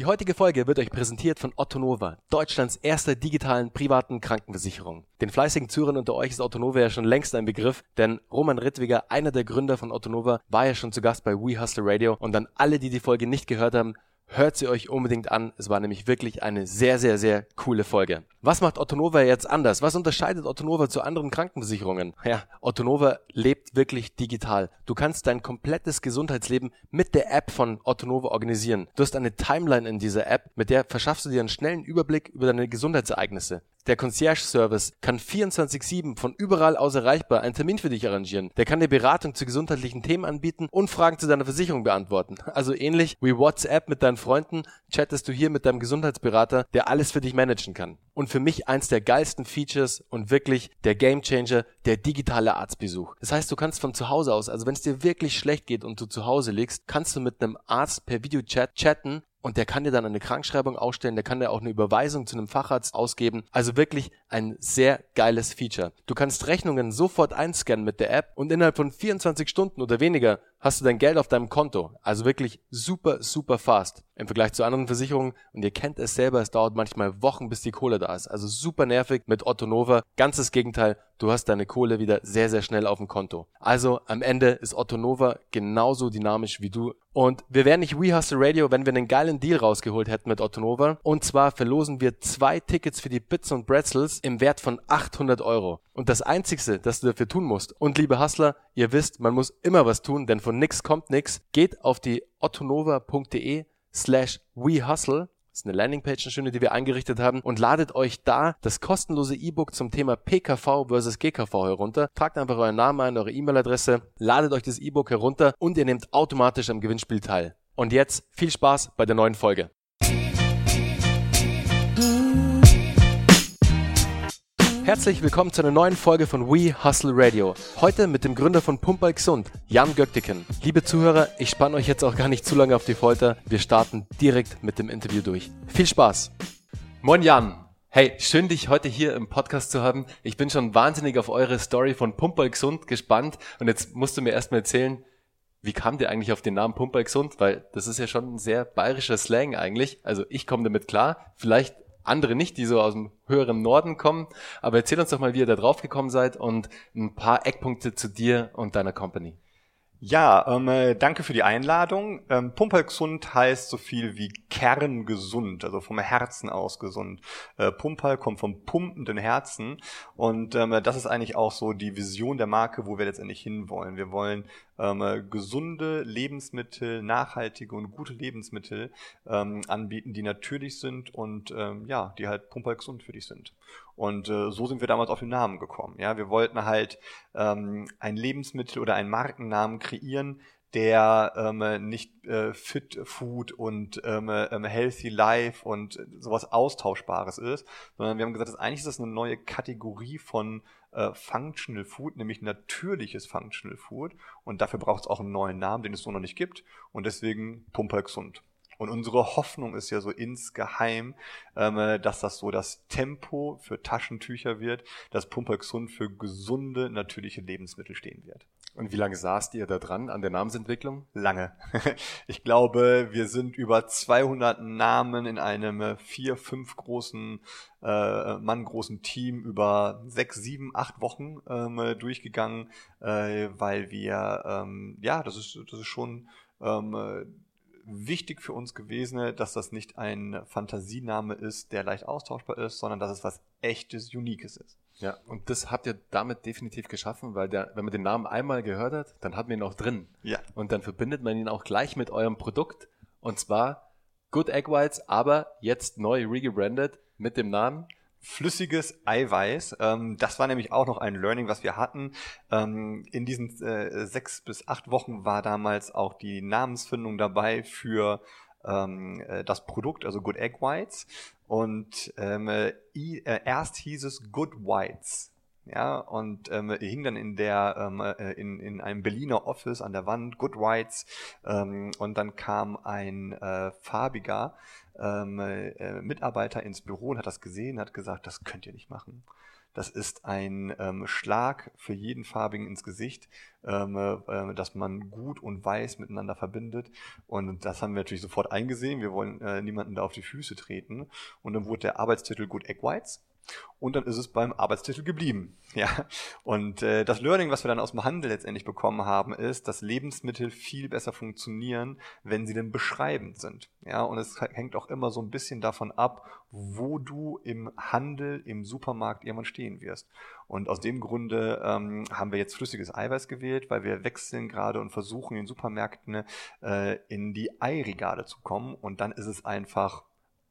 Die heutige Folge wird euch präsentiert von Otto Nova, Deutschlands erster digitalen privaten Krankenversicherung. Den fleißigen Zuhörern unter euch ist Otto Nova ja schon längst ein Begriff, denn Roman Rittwiger, einer der Gründer von Otto Nova, war ja schon zu Gast bei We Hustle Radio und an alle, die die Folge nicht gehört haben, hört sie euch unbedingt an. Es war nämlich wirklich eine sehr, sehr, sehr coole Folge. Was macht Ottonova jetzt anders? Was unterscheidet Ottonova zu anderen Krankenversicherungen? Ja, Ottonova lebt wirklich digital. Du kannst dein komplettes Gesundheitsleben mit der App von Ottonova organisieren. Du hast eine Timeline in dieser App, mit der verschaffst du dir einen schnellen Überblick über deine Gesundheitsereignisse. Der Concierge-Service kann 24-7 von überall aus erreichbar einen Termin für dich arrangieren. Der kann dir Beratung zu gesundheitlichen Themen anbieten und Fragen zu deiner Versicherung beantworten. Also ähnlich wie WhatsApp mit deinen Freunden, chattest du hier mit deinem Gesundheitsberater, der alles für dich managen kann. Und für mich eins der geilsten Features und wirklich der Gamechanger, der digitale Arztbesuch. Das heißt, du kannst von zu Hause aus, also wenn es dir wirklich schlecht geht und du zu Hause liegst, kannst du mit einem Arzt per Videochat chatten und der kann dir dann eine Krankschreibung ausstellen, der kann dir auch eine Überweisung zu einem Facharzt ausgeben. Also wirklich ein sehr geiles Feature. Du kannst Rechnungen sofort einscannen mit der App und innerhalb von 24 Stunden oder weniger hast du dein Geld auf deinem Konto. Also wirklich super, super fast im Vergleich zu anderen Versicherungen. Und ihr kennt es selber, es dauert manchmal Wochen, bis die Kohle da ist. Also super nervig mit Otto Nova. Ganzes Gegenteil, du hast deine Kohle wieder sehr, sehr schnell auf dem Konto. Also am Ende ist Otto Nova genauso dynamisch wie du. Und wir wären nicht We Hustle Radio, wenn wir einen geilen Deal rausgeholt hätten mit Otto Nova. Und zwar verlosen wir zwei Tickets für die Bits und Bretzels im Wert von 800 Euro. Und das Einzigste, das du dafür tun musst, und liebe Hustler, ihr wisst, man muss immer was tun, denn von nix kommt nix, geht auf die ottonova.de slash wehustle das ist eine Landingpage, eine schöne, die wir eingerichtet haben und ladet euch da das kostenlose E-Book zum Thema PKV versus GKV herunter. Tragt einfach euren Namen ein, eure E-Mail-Adresse, ladet euch das E-Book herunter und ihr nehmt automatisch am Gewinnspiel teil. Und jetzt viel Spaß bei der neuen Folge. Herzlich willkommen zu einer neuen Folge von We Hustle Radio. Heute mit dem Gründer von Pumper Gesund, Jan Gökteken. Liebe Zuhörer, ich spanne euch jetzt auch gar nicht zu lange auf die Folter. Wir starten direkt mit dem Interview durch. Viel Spaß. Moin Jan. Hey, schön dich heute hier im Podcast zu haben. Ich bin schon wahnsinnig auf eure Story von Pumper Gesund gespannt und jetzt musst du mir erstmal erzählen, wie kam dir eigentlich auf den Namen Pumper Gesund? Weil das ist ja schon ein sehr bayerischer Slang eigentlich. Also ich komme damit klar. Vielleicht andere nicht, die so aus dem höheren Norden kommen. Aber erzähl uns doch mal, wie ihr da drauf gekommen seid und ein paar Eckpunkte zu dir und deiner Company. Ja, ähm, äh, danke für die Einladung. Ähm, Pumperlgesund heißt so viel wie kerngesund, also vom Herzen aus gesund. Äh, Pumperl kommt vom pumpenden Herzen und ähm, das ist eigentlich auch so die Vision der Marke, wo wir letztendlich hinwollen. Wir wollen ähm, äh, gesunde Lebensmittel, nachhaltige und gute Lebensmittel ähm, anbieten, die natürlich sind und ähm, ja, die halt pumperlgesund für dich sind. Und äh, so sind wir damals auf den Namen gekommen. Ja, wir wollten halt ähm, ein Lebensmittel oder einen Markennamen kreieren, der ähm, nicht äh, Fit Food und ähm, ähm, Healthy Life und sowas Austauschbares ist, sondern wir haben gesagt, dass eigentlich ist das eine neue Kategorie von äh, Functional Food, nämlich natürliches Functional Food. Und dafür braucht es auch einen neuen Namen, den es so noch nicht gibt. Und deswegen Pumper gesund. Und unsere Hoffnung ist ja so insgeheim, ähm, dass das so das Tempo für Taschentücher wird, dass Pumpergesund für gesunde, natürliche Lebensmittel stehen wird. Und wie lange saßt ihr da dran an der Namensentwicklung? Lange. Ich glaube, wir sind über 200 Namen in einem äh, vier, fünf großen, äh, Mann großen Team über sechs, sieben, acht Wochen ähm, durchgegangen, äh, weil wir, ähm, ja, das ist, das ist schon, ähm, wichtig für uns gewesen, dass das nicht ein Fantasiename ist, der leicht austauschbar ist, sondern dass es was echtes, Uniques ist. Ja, und das habt ihr damit definitiv geschaffen, weil der, wenn man den Namen einmal gehört hat, dann hat man ihn auch drin. Ja. Und dann verbindet man ihn auch gleich mit eurem Produkt. Und zwar Good Egg Whites, aber jetzt neu regebrandet mit dem Namen flüssiges Eiweiß. Ähm, das war nämlich auch noch ein Learning, was wir hatten. Ähm, in diesen äh, sechs bis acht Wochen war damals auch die Namensfindung dabei für ähm, äh, das Produkt, also Good Egg Whites. Und ähm, äh, äh erst hieß es Good Whites. Ja, und ähm, hing dann in der ähm, äh, in, in einem Berliner Office an der Wand, Good Whites, ähm, und dann kam ein äh, farbiger ähm, äh, Mitarbeiter ins Büro und hat das gesehen, hat gesagt, das könnt ihr nicht machen. Das ist ein ähm, Schlag für jeden Farbigen ins Gesicht, ähm, äh, dass man gut und weiß miteinander verbindet. Und das haben wir natürlich sofort eingesehen. Wir wollen äh, niemanden da auf die Füße treten. Und dann wurde der Arbeitstitel Good Egg Whites. Und dann ist es beim Arbeitstitel geblieben. Ja. Und äh, das Learning, was wir dann aus dem Handel letztendlich bekommen haben, ist, dass Lebensmittel viel besser funktionieren, wenn sie denn beschreibend sind. Ja. Und es hängt auch immer so ein bisschen davon ab, wo du im Handel, im Supermarkt irgendwann stehen wirst. Und aus dem Grunde ähm, haben wir jetzt flüssiges Eiweiß gewählt, weil wir wechseln gerade und versuchen in Supermärkten äh, in die Eiregale zu kommen. Und dann ist es einfach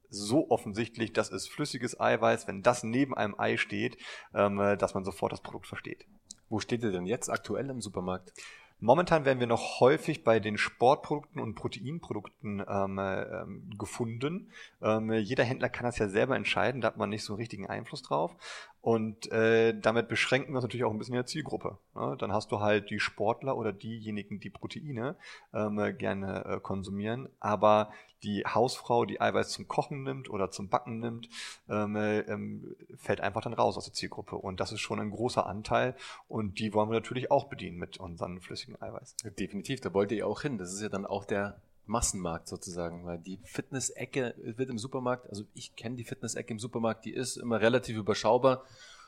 so offensichtlich, das ist flüssiges Eiweiß, wenn das neben einem Ei steht, ähm, äh, dass man sofort das Produkt versteht. Wo steht ihr denn jetzt aktuell im Supermarkt? Momentan werden wir noch häufig bei den Sportprodukten und Proteinprodukten ähm, äh, gefunden. Ähm, jeder Händler kann das ja selber entscheiden, da hat man nicht so einen richtigen Einfluss drauf. Und äh, damit beschränken wir uns natürlich auch ein bisschen in der Zielgruppe. Ne? Dann hast du halt die Sportler oder diejenigen, die Proteine ähm, gerne äh, konsumieren, aber die Hausfrau, die Eiweiß zum Kochen nimmt oder zum Backen nimmt, ähm, äh, ähm, fällt einfach dann raus aus der Zielgruppe. Und das ist schon ein großer Anteil und die wollen wir natürlich auch bedienen mit unseren flüssigen Eiweiß. Definitiv, da wollt ihr auch hin. Das ist ja dann auch der Massenmarkt sozusagen, weil die Fitness-Ecke wird im Supermarkt, also ich kenne die Fitness-Ecke im Supermarkt, die ist immer relativ überschaubar.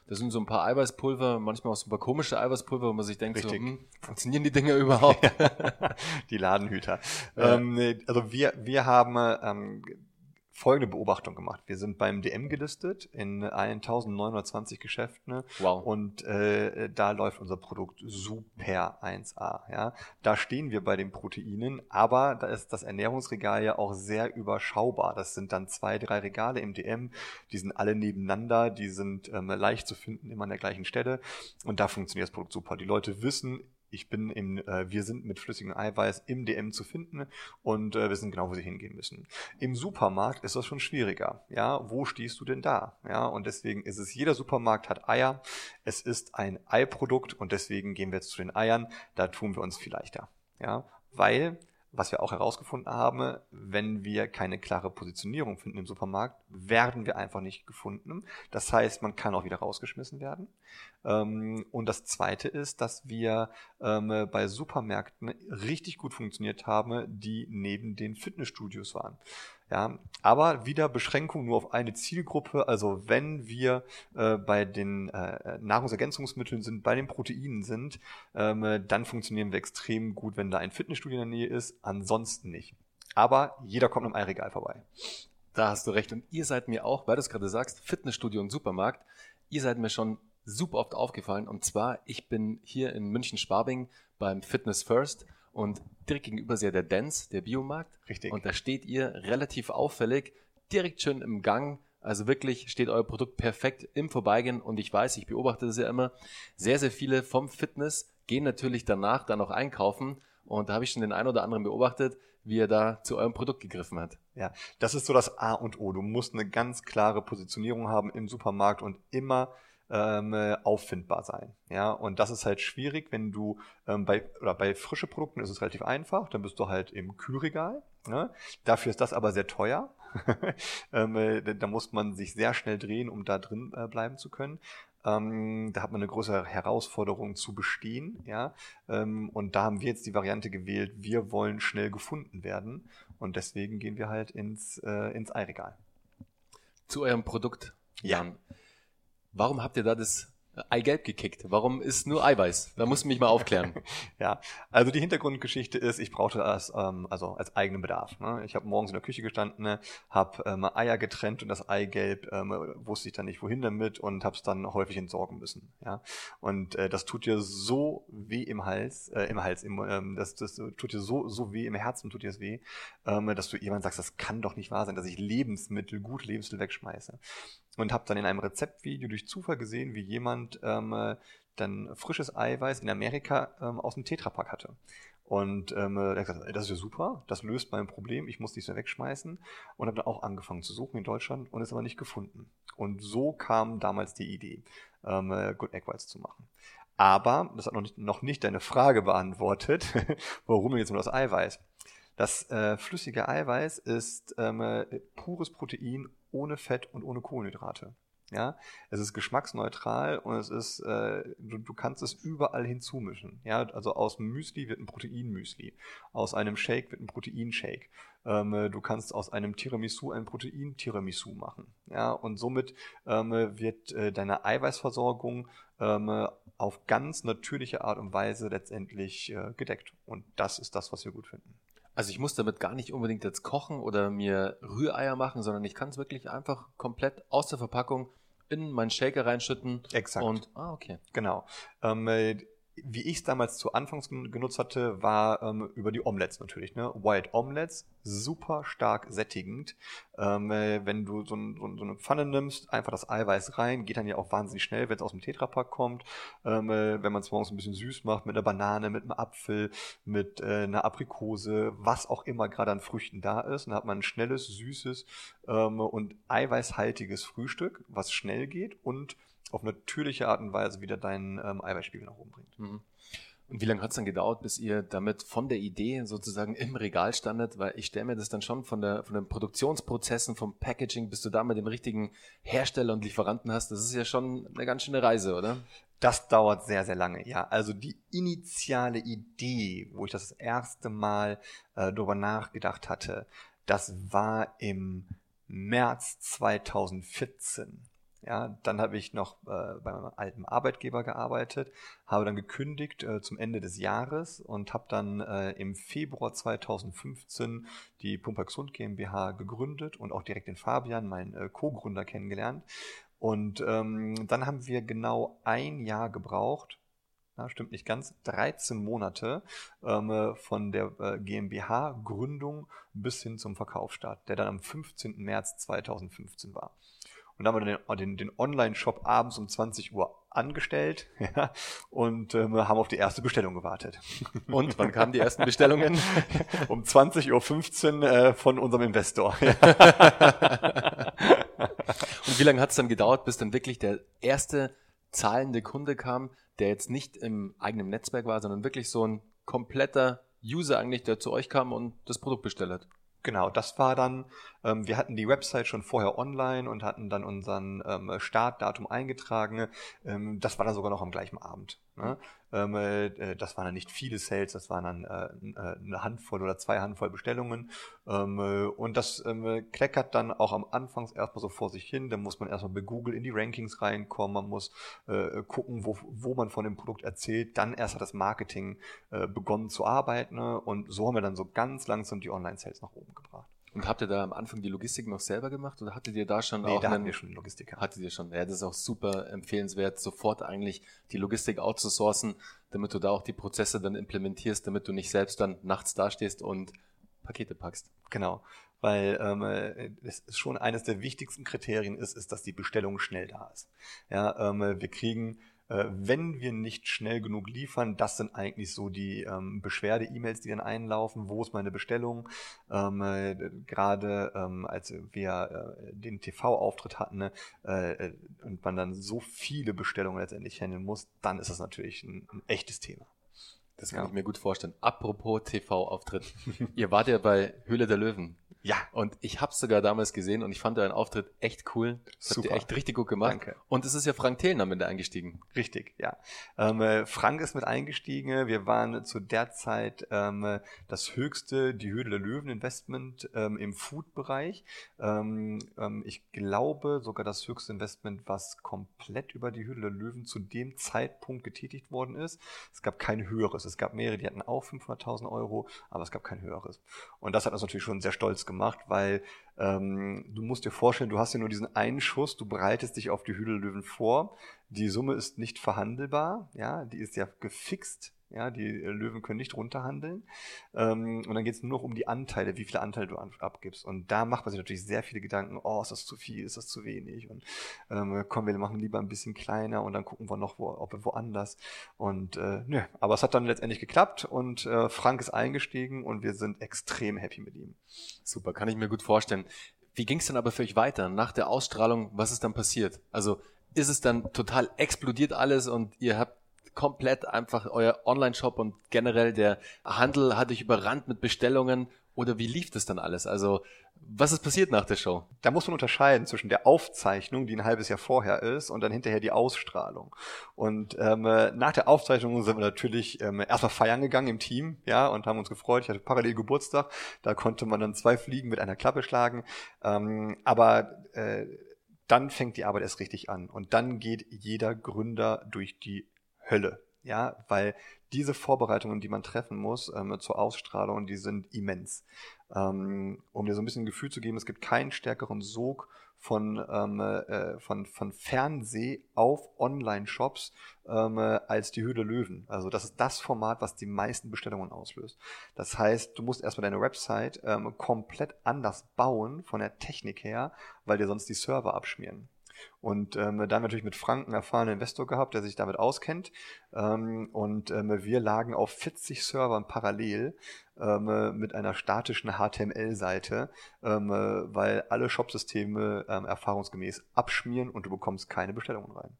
Da sind so ein paar Eiweißpulver, manchmal auch so ein paar komische Eiweißpulver, wo man sich denkt, so, hm, funktionieren die Dinger überhaupt? die Ladenhüter. Ja. Ähm, also wir, wir haben ähm, folgende Beobachtung gemacht. Wir sind beim DM gelistet in 1920 Geschäften. Wow. Und äh, da läuft unser Produkt super 1A. Ja. Da stehen wir bei den Proteinen, aber da ist das Ernährungsregal ja auch sehr überschaubar. Das sind dann zwei, drei Regale im DM, die sind alle nebeneinander, die sind ähm, leicht zu finden, immer an der gleichen Stelle. Und da funktioniert das Produkt super. Die Leute wissen, ich bin im, äh, wir sind mit flüssigem Eiweiß im DM zu finden und äh, wissen genau, wo sie hingehen müssen. Im Supermarkt ist das schon schwieriger. Ja, wo stehst du denn da? Ja, und deswegen ist es, jeder Supermarkt hat Eier. Es ist ein Eiprodukt und deswegen gehen wir jetzt zu den Eiern. Da tun wir uns viel leichter. Ja, weil was wir auch herausgefunden haben, wenn wir keine klare Positionierung finden im Supermarkt, werden wir einfach nicht gefunden. Das heißt, man kann auch wieder rausgeschmissen werden. Ähm, und das Zweite ist, dass wir ähm, bei Supermärkten richtig gut funktioniert haben, die neben den Fitnessstudios waren. Ja, aber wieder Beschränkung nur auf eine Zielgruppe. Also wenn wir äh, bei den äh, Nahrungsergänzungsmitteln sind, bei den Proteinen sind, ähm, dann funktionieren wir extrem gut, wenn da ein Fitnessstudio in der Nähe ist. Ansonsten nicht. Aber jeder kommt am Eiregal vorbei. Da hast du recht. Und ihr seid mir auch, weil du es gerade sagst, Fitnessstudio und Supermarkt, ihr seid mir schon super oft aufgefallen. Und zwar, ich bin hier in München-Schwabing beim Fitness First und direkt gegenüber ist ja der Dance, der Biomarkt. Richtig. Und da steht ihr relativ auffällig, direkt schön im Gang. Also wirklich steht euer Produkt perfekt im Vorbeigehen. Und ich weiß, ich beobachte das ja immer, sehr, sehr viele vom Fitness gehen natürlich danach dann auch einkaufen. Und da habe ich schon den einen oder anderen beobachtet, wie er da zu eurem Produkt gegriffen hat. Ja, das ist so das A und O. Du musst eine ganz klare Positionierung haben im Supermarkt und immer ähm, auffindbar sein. Ja, und das ist halt schwierig, wenn du ähm, bei oder bei frische Produkten ist es relativ einfach, dann bist du halt im Kühlregal. Ne? Dafür ist das aber sehr teuer. ähm, äh, da muss man sich sehr schnell drehen, um da drin äh, bleiben zu können. Ähm, da hat man eine größere Herausforderung zu bestehen, ja. Ähm, und da haben wir jetzt die Variante gewählt, wir wollen schnell gefunden werden. Und deswegen gehen wir halt ins, äh, ins Eiregal. Zu eurem Produkt. Jan. Ja. Warum habt ihr da das Eigelb gekickt? Warum ist nur Eiweiß? Da musst du mich mal aufklären. ja, also die Hintergrundgeschichte ist, ich brauchte das ähm, also als eigenen Bedarf. Ne? Ich habe morgens in der Küche gestanden, ne? habe ähm, Eier getrennt und das Eigelb ähm, wusste ich dann nicht wohin damit und habe es dann häufig entsorgen müssen. Ja, und äh, das tut dir so weh im Hals, äh, im Hals, im, ähm, das, das tut dir so so weh im Herzen, tut dir das weh, ähm, dass du jemand sagst, das kann doch nicht wahr sein, dass ich Lebensmittel, gute Lebensmittel wegschmeiße und habe dann in einem Rezeptvideo durch Zufall gesehen, wie jemand ähm, äh, dann frisches Eiweiß in Amerika ähm, aus dem Tetrapack hatte. Und ähm, er hat gesagt, das ist ja super, das löst mein Problem, ich muss nichts mehr wegschmeißen. Und habe dann auch angefangen zu suchen in Deutschland und es aber nicht gefunden. Und so kam damals die Idee, ähm, äh, Good Egg Whites zu machen. Aber, das hat noch nicht, noch nicht deine Frage beantwortet, warum jetzt nur das Eiweiß? Das äh, flüssige Eiweiß ist ähm, äh, pures Protein ohne Fett und ohne Kohlenhydrate. Ja, es ist geschmacksneutral und es ist, äh, du, du kannst es überall hinzumischen. Ja, also aus Müsli wird ein Proteinmüsli, aus einem Shake wird ein Proteinshake. Ähm, du kannst aus einem Tiramisu ein Protein-Tiramisu machen. Ja, und somit ähm, wird äh, deine Eiweißversorgung ähm, auf ganz natürliche Art und Weise letztendlich äh, gedeckt. Und das ist das, was wir gut finden. Also ich muss damit gar nicht unbedingt jetzt kochen oder mir Rühreier machen, sondern ich kann es wirklich einfach komplett aus der Verpackung in meinen Shaker reinschütten. Exakt. Und, ah, okay. Genau. Ähm, äh, wie ich es damals zu Anfangs genutzt hatte, war ähm, über die Omelettes natürlich. Ne? White Omelettes, super stark sättigend. Ähm, äh, wenn du so, ein, so, eine Pfanne nimmst, einfach das Eiweiß rein, geht dann ja auch wahnsinnig schnell, wenn es aus dem Tetrapack kommt. Ähm, äh, wenn man es morgens ein bisschen süß macht, mit einer Banane, mit einem Apfel, mit äh, einer Aprikose, was auch immer gerade an Früchten da ist, dann hat man ein schnelles, süßes ähm, und eiweißhaltiges Frühstück, was schnell geht und auf natürliche Art und Weise wieder deinen ähm, Eiweißspiegel nach oben bringt. Mhm. Und wie lange hat es dann gedauert, bis ihr damit von der Idee sozusagen im Regal standet? Weil ich stelle mir das dann schon von, der, von den Produktionsprozessen, vom Packaging, bis du da mit dem richtigen Hersteller und Lieferanten hast. Das ist ja schon eine ganz schöne Reise, oder? Das dauert sehr, sehr lange, ja. Also die initiale Idee, wo ich das erste Mal äh, darüber nachgedacht hatte, das war im März 2014. Ja, dann habe ich noch äh, bei meinem alten Arbeitgeber gearbeitet, habe dann gekündigt äh, zum Ende des Jahres und habe dann äh, im Februar 2015 die Pumper Gesund GmbH gegründet und auch direkt den Fabian, meinen äh, Co-Gründer, kennengelernt. Und ähm, dann haben wir genau ein Jahr gebraucht, ja, stimmt nicht ganz, 13 Monate ähm, von der äh, GmbH-Gründung bis hin zum Verkaufsstart, der dann am 15. März 2015 war. Und dann haben wir den, den, den Online-Shop abends um 20 Uhr angestellt ja, und ähm, haben auf die erste Bestellung gewartet. Und wann kamen die ersten Bestellungen? um 20.15 Uhr äh, von unserem Investor. und wie lange hat es dann gedauert, bis dann wirklich der erste zahlende Kunde kam, der jetzt nicht im eigenen Netzwerk war, sondern wirklich so ein kompletter User eigentlich, der zu euch kam und das Produkt bestellt hat? Genau, das war dann, ähm, wir hatten die Website schon vorher online und hatten dann unseren ähm, Startdatum eingetragen. Ähm, das war dann sogar noch am gleichen Abend. Ne? Ähm, äh, das waren dann nicht viele Sales, das waren dann äh, äh, eine Handvoll oder zwei Handvoll Bestellungen. Ähm, äh, und das ähm, kleckert dann auch am Anfang erstmal so vor sich hin. Dann muss man erstmal bei Google in die Rankings reinkommen. Man muss äh, gucken, wo, wo man von dem Produkt erzählt. Dann erst hat das Marketing äh, begonnen zu arbeiten. Ne? Und so haben wir dann so ganz langsam die Online-Sales nach oben gebracht. Und habt ihr da am Anfang die Logistik noch selber gemacht oder hattet ihr da schon nee, auch da einen, hatten wir schon Logistiker. Hattet ihr schon. Ja, das ist auch super empfehlenswert, sofort eigentlich die Logistik outzusourcen, damit du da auch die Prozesse dann implementierst, damit du nicht selbst dann nachts dastehst und Pakete packst. Genau, weil ähm, es ist schon eines der wichtigsten Kriterien ist, ist, dass die Bestellung schnell da ist. Ja, ähm, wir kriegen äh, wenn wir nicht schnell genug liefern, das sind eigentlich so die ähm, Beschwerde-E-Mails, die dann einlaufen. Wo ist meine Bestellung? Ähm, äh, Gerade ähm, als wir äh, den TV-Auftritt hatten ne, äh, und man dann so viele Bestellungen letztendlich handeln muss, dann ist das natürlich ein, ein echtes Thema. Das kann ja. ich mir gut vorstellen. Apropos TV-Auftritt. Ihr wart ja bei Höhle der Löwen. Ja. Und ich habe sogar damals gesehen und ich fand euren Auftritt echt cool. Das Super. habt ihr echt richtig gut gemacht. Danke. Und es ist ja Frank Thelen mit eingestiegen. Richtig, ja. Ähm, äh, Frank ist mit eingestiegen. Wir waren zu der Zeit ähm, das höchste, die Höhle der Löwen Investment ähm, im Food-Bereich. Ähm, ähm, ich glaube sogar das höchste Investment, was komplett über die Höhle der Löwen zu dem Zeitpunkt getätigt worden ist. Es gab kein höheres. Es gab mehrere, die hatten auch 500.000 Euro, aber es gab kein höheres. Und das hat uns natürlich schon sehr stolz gemacht gemacht, weil ähm, du musst dir vorstellen, du hast ja nur diesen einen Schuss, du bereitest dich auf die Hüdellöwen vor. Die Summe ist nicht verhandelbar, ja, die ist ja gefixt ja, die äh, Löwen können nicht runterhandeln. Ähm, und dann geht es nur noch um die Anteile, wie viele Anteile du abgibst. Und da macht man sich natürlich sehr viele Gedanken, oh, ist das zu viel, ist das zu wenig? Und ähm, komm, wir machen lieber ein bisschen kleiner und dann gucken wir noch, wo, ob wir woanders. Und äh, nö, aber es hat dann letztendlich geklappt und äh, Frank ist eingestiegen und wir sind extrem happy mit ihm. Super, kann ich mir gut vorstellen. Wie ging es denn aber für euch weiter nach der Ausstrahlung? Was ist dann passiert? Also ist es dann total explodiert alles und ihr habt komplett einfach euer Online-Shop und generell der Handel hat euch überrannt mit Bestellungen Oder wie lief das dann alles? Also, was ist passiert nach der Show? Da muss man unterscheiden zwischen der Aufzeichnung, die ein halbes Jahr vorher ist, und dann hinterher die Ausstrahlung. Und ähm, äh, nach der Aufzeichnung sind wir natürlich ähm, erstmal feiern gegangen im Team, ja, und haben uns gefreut. Ich hatte parallel Geburtstag, da konnte man dann zwei Fliegen mit einer Klappe schlagen. Ähm, aber äh, dann fängt die Arbeit erst richtig an. Und dann geht jeder Gründer durch die Hölle. Ja, weil diese Vorbereitungen, die man treffen muss ähm, zur Ausstrahlung, die sind immens. Ähm, um dir so ein bisschen ein Gefühl zu geben, es gibt keinen stärkeren Sog von, ähm, äh, von, von Fernseh auf Online-Shops ähm, äh, als die Höhle Löwen. Also das ist das Format, was die meisten Bestellungen auslöst. Das heißt, du musst erstmal deine Website ähm, komplett anders bauen von der Technik her, weil dir sonst die Server abschmieren. Und ähm, da natürlich mit Frank einen erfahrenen Investor gehabt, der sich damit auskennt. Ähm, und ähm, wir lagen auf 40 Servern parallel ähm, mit einer statischen HTML-Seite, ähm, weil alle Shopsysteme ähm, erfahrungsgemäß abschmieren und du bekommst keine Bestellungen rein.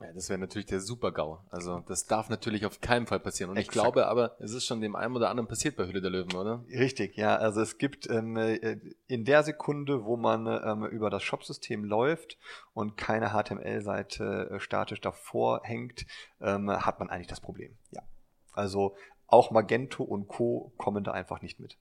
Ja, das wäre natürlich der Super-GAU. Also das darf natürlich auf keinen Fall passieren. Und Exakt. ich glaube aber, es ist schon dem einen oder anderen passiert bei Hülle der Löwen, oder? Richtig, ja. Also es gibt ähm, äh, in der Sekunde, wo man ähm, über das Shopsystem läuft und keine HTML-Seite äh, statisch davor hängt, ähm, hat man eigentlich das Problem. Ja. Also auch Magento und Co. kommen da einfach nicht mit.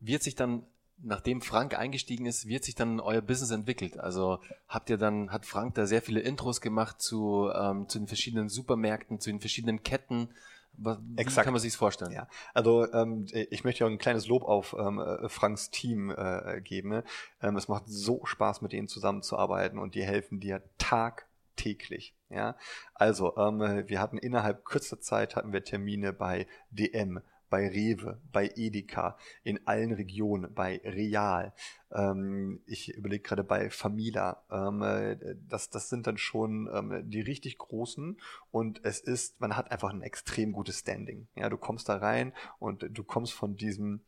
Wird sich dann nachdem Frank eingestiegen ist, wird sich dann euer Business entwickelt? Also habt ihr dann, hat Frank da sehr viele Intros gemacht zu, ähm, zu den verschiedenen Supermärkten, zu den verschiedenen Ketten? Wie Exakt. kann man sich vorstellen? Ja, also ähm, ich möchte auch ein kleines Lob auf ähm, äh, Franks Team äh, geben. Ähm, es macht so Spaß, mit denen zusammenzuarbeiten und die helfen dir tagtäglich. Ja, also ähm, wir hatten innerhalb kürzester Zeit hatten wir Termine bei DM, bei Rewe, bei Edeka, in allen Regionen, bei Real. Ähm, ich überlege gerade bei Famila. Ähm, äh, das, das sind dann schon ähm, die richtig großen und es ist, man hat einfach ein extrem gutes Standing. Ja, du kommst da rein und du kommst von diesem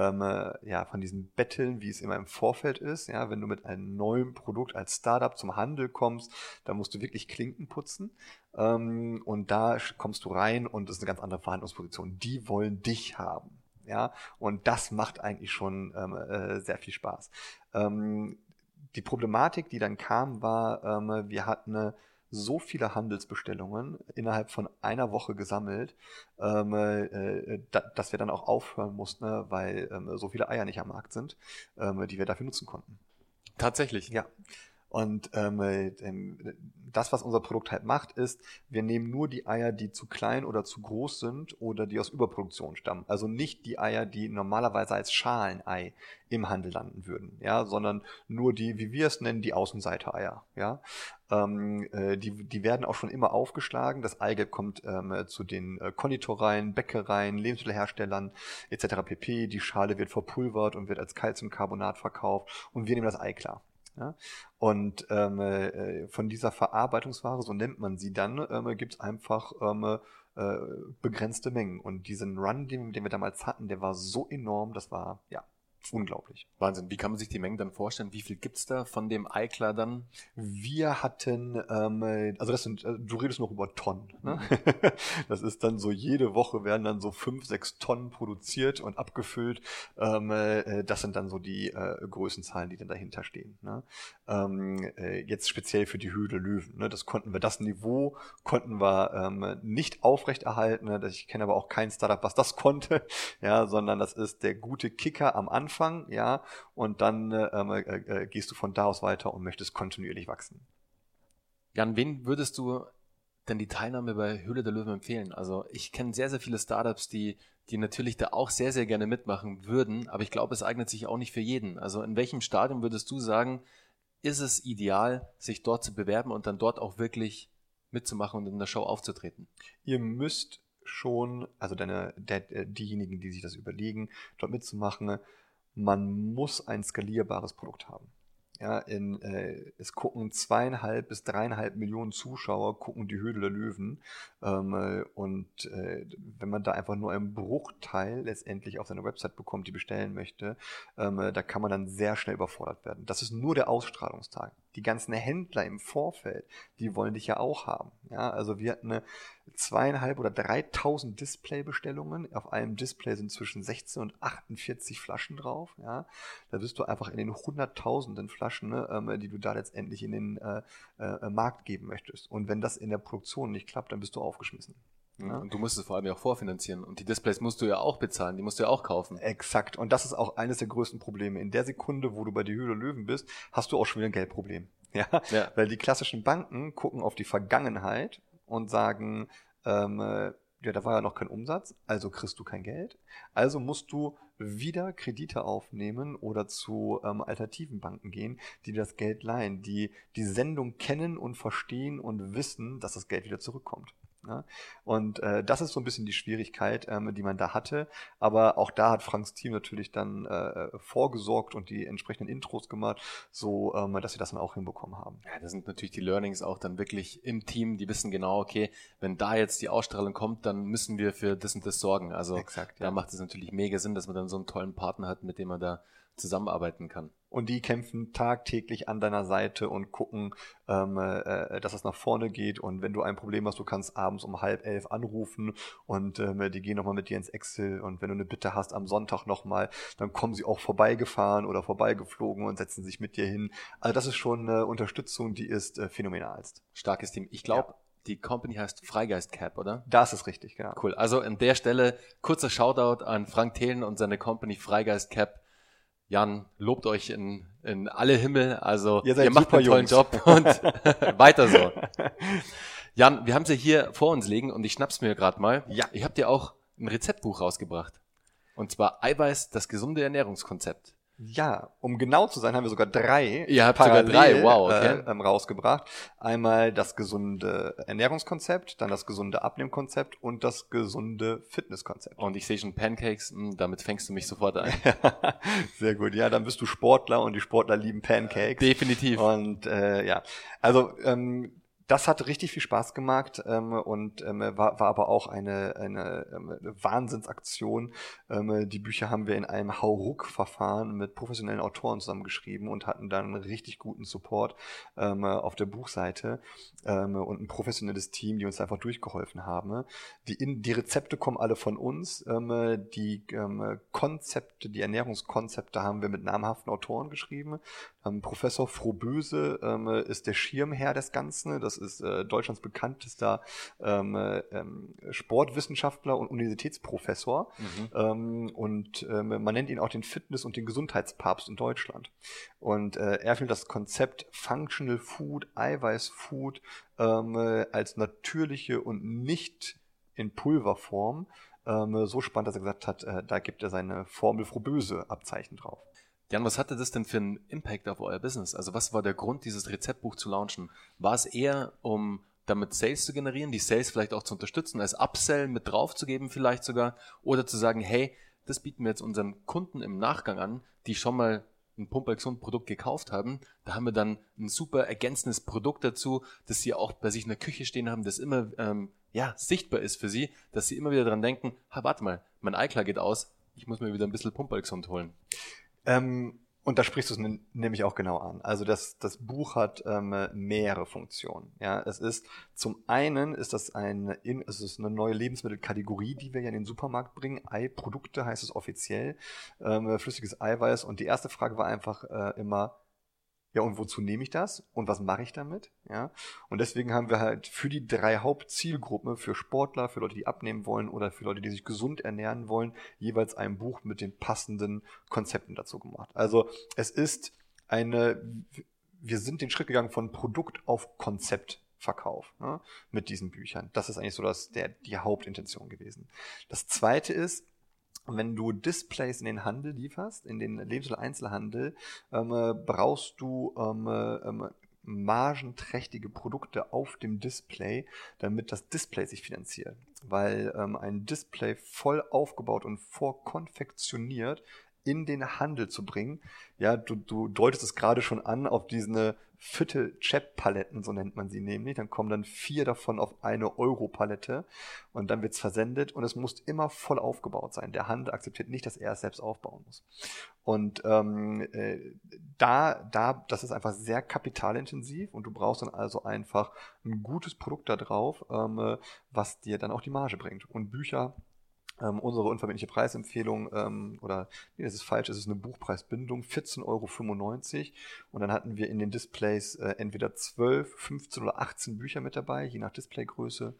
ähm, äh, ja, von diesen Betteln, wie es immer im Vorfeld ist. Ja, wenn du mit einem neuen Produkt als Startup zum Handel kommst, dann musst du wirklich Klinken putzen. Ähm, und da kommst du rein und das ist eine ganz andere Verhandlungsposition. Die wollen dich haben. Ja, und das macht eigentlich schon ähm, äh, sehr viel Spaß. Ähm, die Problematik, die dann kam, war, ähm, wir hatten eine so viele Handelsbestellungen innerhalb von einer Woche gesammelt, ähm, äh, da, dass wir dann auch aufhören mussten, weil ähm, so viele Eier nicht am Markt sind, ähm, die wir dafür nutzen konnten. Tatsächlich. Ja. Und ähm, ähm, das, was unser Produkt halt macht, ist, wir nehmen nur die Eier, die zu klein oder zu groß sind oder die aus Überproduktion stammen. Also nicht die Eier, die normalerweise als Schalenei im Handel landen würden, ja, sondern nur die, wie wir es nennen, die Außenseite-Eier, ja. Ähm, äh, die, die werden auch schon immer aufgeschlagen. Das Eigelb kommt ähm, zu den äh, Konditoreien, Bäckereien, Lebensmittelherstellern etc. pp. Die Schale wird verpulvert und wird als Calciumcarbonat verkauft und wir nehmen das Ei klar. Ja? Und ähm, äh, von dieser Verarbeitungsware, so nennt man sie dann, ähm, gibt es einfach ähm, äh, begrenzte Mengen. Und diesen Run, den, den wir damals hatten, der war so enorm, das war ja unglaublich. Wahnsinn. Wie kann man sich die Mengen dann vorstellen? Wie viel gibt's da von dem Eiklar dann? Wir hatten, ähm, also das sind, äh, du redest noch über Tonnen. Ne? Mhm. Das ist dann so, jede Woche werden dann so fünf, sechs Tonnen produziert und abgefüllt. Ähm, äh, das sind dann so die äh, Größenzahlen, die dann dahinter stehen. Ne? Ähm, äh, jetzt speziell für die Höhle Löwen. Ne? Das konnten wir, das Niveau konnten wir ähm, nicht aufrechterhalten. Ne? Ich kenne aber auch kein Startup, was das konnte, ja, sondern das ist der gute Kicker am Anfang Anfang, ja, und dann ähm, äh, äh, gehst du von da aus weiter und möchtest kontinuierlich wachsen. Jan, wen würdest du denn die Teilnahme bei Höhle der Löwen empfehlen? Also ich kenne sehr, sehr viele Startups, die, die natürlich da auch sehr, sehr gerne mitmachen würden, aber ich glaube, es eignet sich auch nicht für jeden. Also in welchem Stadium würdest du sagen, ist es ideal, sich dort zu bewerben und dann dort auch wirklich mitzumachen und in der Show aufzutreten? Ihr müsst schon, also deine, der, diejenigen, die sich das überlegen, dort mitzumachen, man muss ein skalierbares Produkt haben. Ja, in, äh, es gucken zweieinhalb bis dreieinhalb Millionen Zuschauer, gucken die Höhle der Löwen. Ähm, äh, und äh, wenn man da einfach nur einen Bruchteil letztendlich auf seine Website bekommt, die bestellen möchte, ähm, äh, da kann man dann sehr schnell überfordert werden. Das ist nur der Ausstrahlungstag. Die ganzen Händler im Vorfeld, die wollen dich ja auch haben. Ja, also wir hatten eine zweieinhalb oder 3000 Displaybestellungen. Auf einem Display sind zwischen 16 und 48 Flaschen drauf. Ja, da bist du einfach in den hunderttausenden Flaschen, ne, ähm, die du da letztendlich in den äh, äh, Markt geben möchtest. Und wenn das in der Produktion nicht klappt, dann bist du aufgeschmissen. Ja. Und du musst es vor allem ja auch vorfinanzieren. Und die Displays musst du ja auch bezahlen, die musst du ja auch kaufen. Exakt. Und das ist auch eines der größten Probleme. In der Sekunde, wo du bei die Höhle Löwen bist, hast du auch schon wieder ein Geldproblem. Ja? ja. Weil die klassischen Banken gucken auf die Vergangenheit und sagen, ähm, äh, ja, da war ja noch kein Umsatz, also kriegst du kein Geld. Also musst du wieder Kredite aufnehmen oder zu ähm, alternativen Banken gehen, die das Geld leihen, die die Sendung kennen und verstehen und wissen, dass das Geld wieder zurückkommt. Ja? Und äh, das ist so ein bisschen die Schwierigkeit, ähm, die man da hatte. Aber auch da hat Franks Team natürlich dann äh, vorgesorgt und die entsprechenden Intros gemacht, so ähm, dass sie das dann auch hinbekommen haben. Ja, das sind natürlich die Learnings auch dann wirklich im Team. Die wissen genau, okay, wenn da jetzt die Ausstrahlung kommt, dann müssen wir für das und das sorgen. Also Exakt, ja. da macht es natürlich mega Sinn, dass man dann so einen tollen Partner hat, mit dem man da zusammenarbeiten kann. Und die kämpfen tagtäglich an deiner Seite und gucken, ähm, äh, dass es nach vorne geht. Und wenn du ein Problem hast, du kannst abends um halb elf anrufen und ähm, die gehen nochmal mit dir ins Excel. Und wenn du eine Bitte hast am Sonntag nochmal, dann kommen sie auch vorbeigefahren oder vorbeigeflogen und setzen sich mit dir hin. Also das ist schon eine Unterstützung, die ist äh, phänomenalst. Starkes Team. Ich glaube, ja. Die Company heißt Freigeist Cap, oder? Das ist richtig, genau. Cool. Also an der Stelle kurzer Shoutout an Frank Thelen und seine Company Freigeist Cap. Jan lobt euch in, in alle Himmel. Also ihr, ihr macht einen tollen Jungs. Job und weiter so. Jan, wir haben sie hier vor uns liegen und ich schnapp's mir gerade mal. Ja. Ich habe dir auch ein Rezeptbuch rausgebracht. Und zwar Eiweiß, das gesunde Ernährungskonzept. Ja, um genau zu sein, haben wir sogar drei. Ihr habt sogar drei, wow, okay. äh, ähm, rausgebracht. Einmal das gesunde Ernährungskonzept, dann das gesunde Abnehmkonzept und das gesunde Fitnesskonzept. Und ich sehe schon Pancakes, mh, hm, damit fängst du mich sofort ein. Sehr gut, ja, dann bist du Sportler und die Sportler lieben Pancakes. Definitiv. Und äh, ja, also ähm, das hat richtig viel Spaß gemacht ähm, und ähm, war, war aber auch eine, eine, ähm, eine Wahnsinnsaktion. Ähm, die Bücher haben wir in einem Hauruck-Verfahren mit professionellen Autoren zusammengeschrieben und hatten dann einen richtig guten Support ähm, auf der Buchseite ähm, und ein professionelles Team, die uns einfach durchgeholfen haben. Die, in, die Rezepte kommen alle von uns. Ähm, die ähm, Konzepte, die Ernährungskonzepte haben wir mit namhaften Autoren geschrieben. Ähm, Professor Frohböse ähm, ist der Schirmherr des Ganzen. Das ist äh, Deutschlands bekanntester ähm, äh, Sportwissenschaftler und Universitätsprofessor. Mhm. Ähm, und ähm, man nennt ihn auch den Fitness- und den Gesundheitspapst in Deutschland. Und äh, er findet das Konzept Functional Food, Eiweißfood ähm, äh, als natürliche und nicht in Pulverform so spannend, dass er gesagt hat, äh, da gibt er seine Formel Frohböse Abzeichen drauf. Jan, was hatte das denn für einen Impact auf euer Business? Also was war der Grund, dieses Rezeptbuch zu launchen? War es eher, um damit Sales zu generieren, die Sales vielleicht auch zu unterstützen, als Upsell mit draufzugeben vielleicht sogar, oder zu sagen, hey, das bieten wir jetzt unseren Kunden im Nachgang an, die schon mal ein Pumpergesund-Produkt gekauft haben. Da haben wir dann ein super ergänzendes Produkt dazu, das sie auch bei sich in der Küche stehen haben, das immer ähm, ja, sichtbar ist für sie, dass sie immer wieder dran denken, ha, warte mal, mein Eiklar geht aus, ich muss mir wieder ein bisschen Pumpergesund holen. Ähm, und da sprichst du es nämlich auch genau an. Also das, das Buch hat ähm, mehrere Funktionen. Ja, es ist zum einen ist das ein, es ist eine neue Lebensmittelkategorie, die wir ja in den Supermarkt bringen. Eiprodukte heißt es offiziell, ähm, flüssiges Eiweiß. Und die erste Frage war einfach äh, immer, ja, und wozu nehme ich das? Und was mache ich damit? Ja. Und deswegen haben wir halt für die drei Hauptzielgruppen, für Sportler, für Leute, die abnehmen wollen oder für Leute, die sich gesund ernähren wollen, jeweils ein Buch mit den passenden Konzepten dazu gemacht. Also es ist eine, wir sind den Schritt gegangen von Produkt auf Konzeptverkauf ne, mit diesen Büchern. Das ist eigentlich so das, der, die Hauptintention gewesen. Das zweite ist, wenn du Displays in den Handel lieferst, in den Lebensmittel-Einzelhandel, ähm, brauchst du ähm, ähm, margenträchtige Produkte auf dem Display, damit das Display sich finanziert. Weil ähm, ein Display voll aufgebaut und vorkonfektioniert in den Handel zu bringen. Ja, du, du deutest es gerade schon an auf diese Viertel-Chap-Paletten, so nennt man sie nämlich. Dann kommen dann vier davon auf eine Euro-Palette und dann wird's versendet und es muss immer voll aufgebaut sein. Der Handel akzeptiert nicht, dass er es selbst aufbauen muss. Und ähm, äh, da, da, das ist einfach sehr kapitalintensiv und du brauchst dann also einfach ein gutes Produkt da drauf, ähm, äh, was dir dann auch die Marge bringt. Und Bücher ähm, unsere unverbindliche Preisempfehlung, ähm, oder nee, das ist falsch, es ist eine Buchpreisbindung, 14,95 Euro. Und dann hatten wir in den Displays äh, entweder 12, 15 oder 18 Bücher mit dabei, je nach Displaygröße.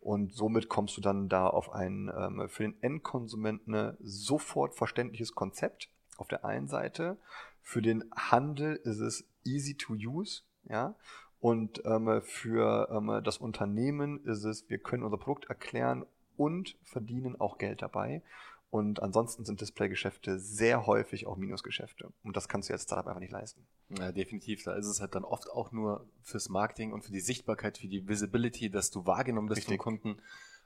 Und somit kommst du dann da auf ein ähm, für den Endkonsumenten sofort verständliches Konzept auf der einen Seite. Für den Handel ist es easy to use, ja. Und ähm, für ähm, das Unternehmen ist es, wir können unser Produkt erklären und verdienen auch Geld dabei. Und ansonsten sind Displaygeschäfte sehr häufig auch Minusgeschäfte. Und das kannst du als Startup einfach nicht leisten. Ja, definitiv. Da ist es halt dann oft auch nur fürs Marketing und für die Sichtbarkeit, für die Visibility, dass du wahrgenommen bist Richtig. vom Kunden.